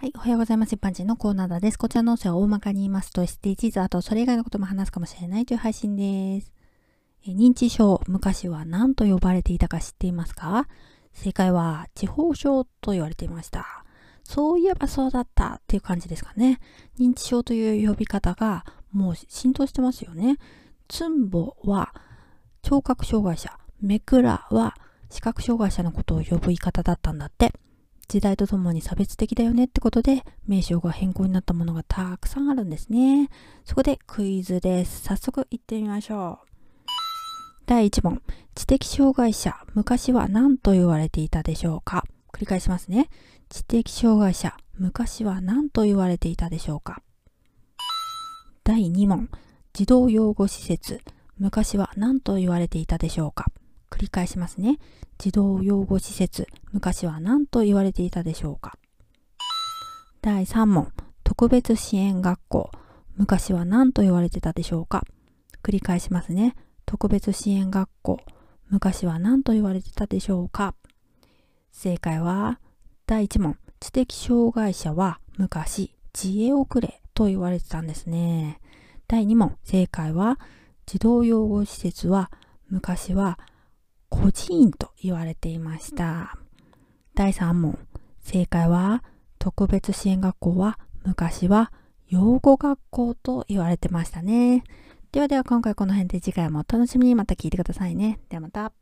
はい。おはようございます。一般人のコーナーです。こちらの音声は大まかに言いますと SDGs、あとそれ以外のことも話すかもしれないという配信です。え認知症、昔は何と呼ばれていたか知っていますか？正解は地方症と言われていました。そういえばそうだったっていう感じですかね。認知症という呼び方がもう浸透してますよね。ツンボは聴覚障害者、メクラは視覚障害者のことを呼ぶ言い方だったんだって。時代とともに差別的だよねってことで、名称が変更になったものがたくさんあるんですね。そこでクイズです。早速行ってみましょう。第1問。知的障害者、昔は何と言われていたでしょうか？繰り返しますね。知的障害者、昔は何と言われていたでしょうか？第2問。児童養護施設、昔は何と言われていたでしょうか？繰り返しますね。児童養護施設、昔は何と言われていたでしょうか。第3問、特別支援学校、昔は何と言われてたでしょうか。繰り返しますね。特別支援学校、昔は何と言われてたでしょうか。正解は、第1問、知的障害者は昔、知恵遅れと言われてたんですね。第2問、正解は、児童養護施設は昔は孤児院と言われていました。第3問。正解は、特別支援学校は昔は養護学校と言われてましたね。ではでは今回この辺で次回もお楽しみにまた聞いてくださいね。ではまた。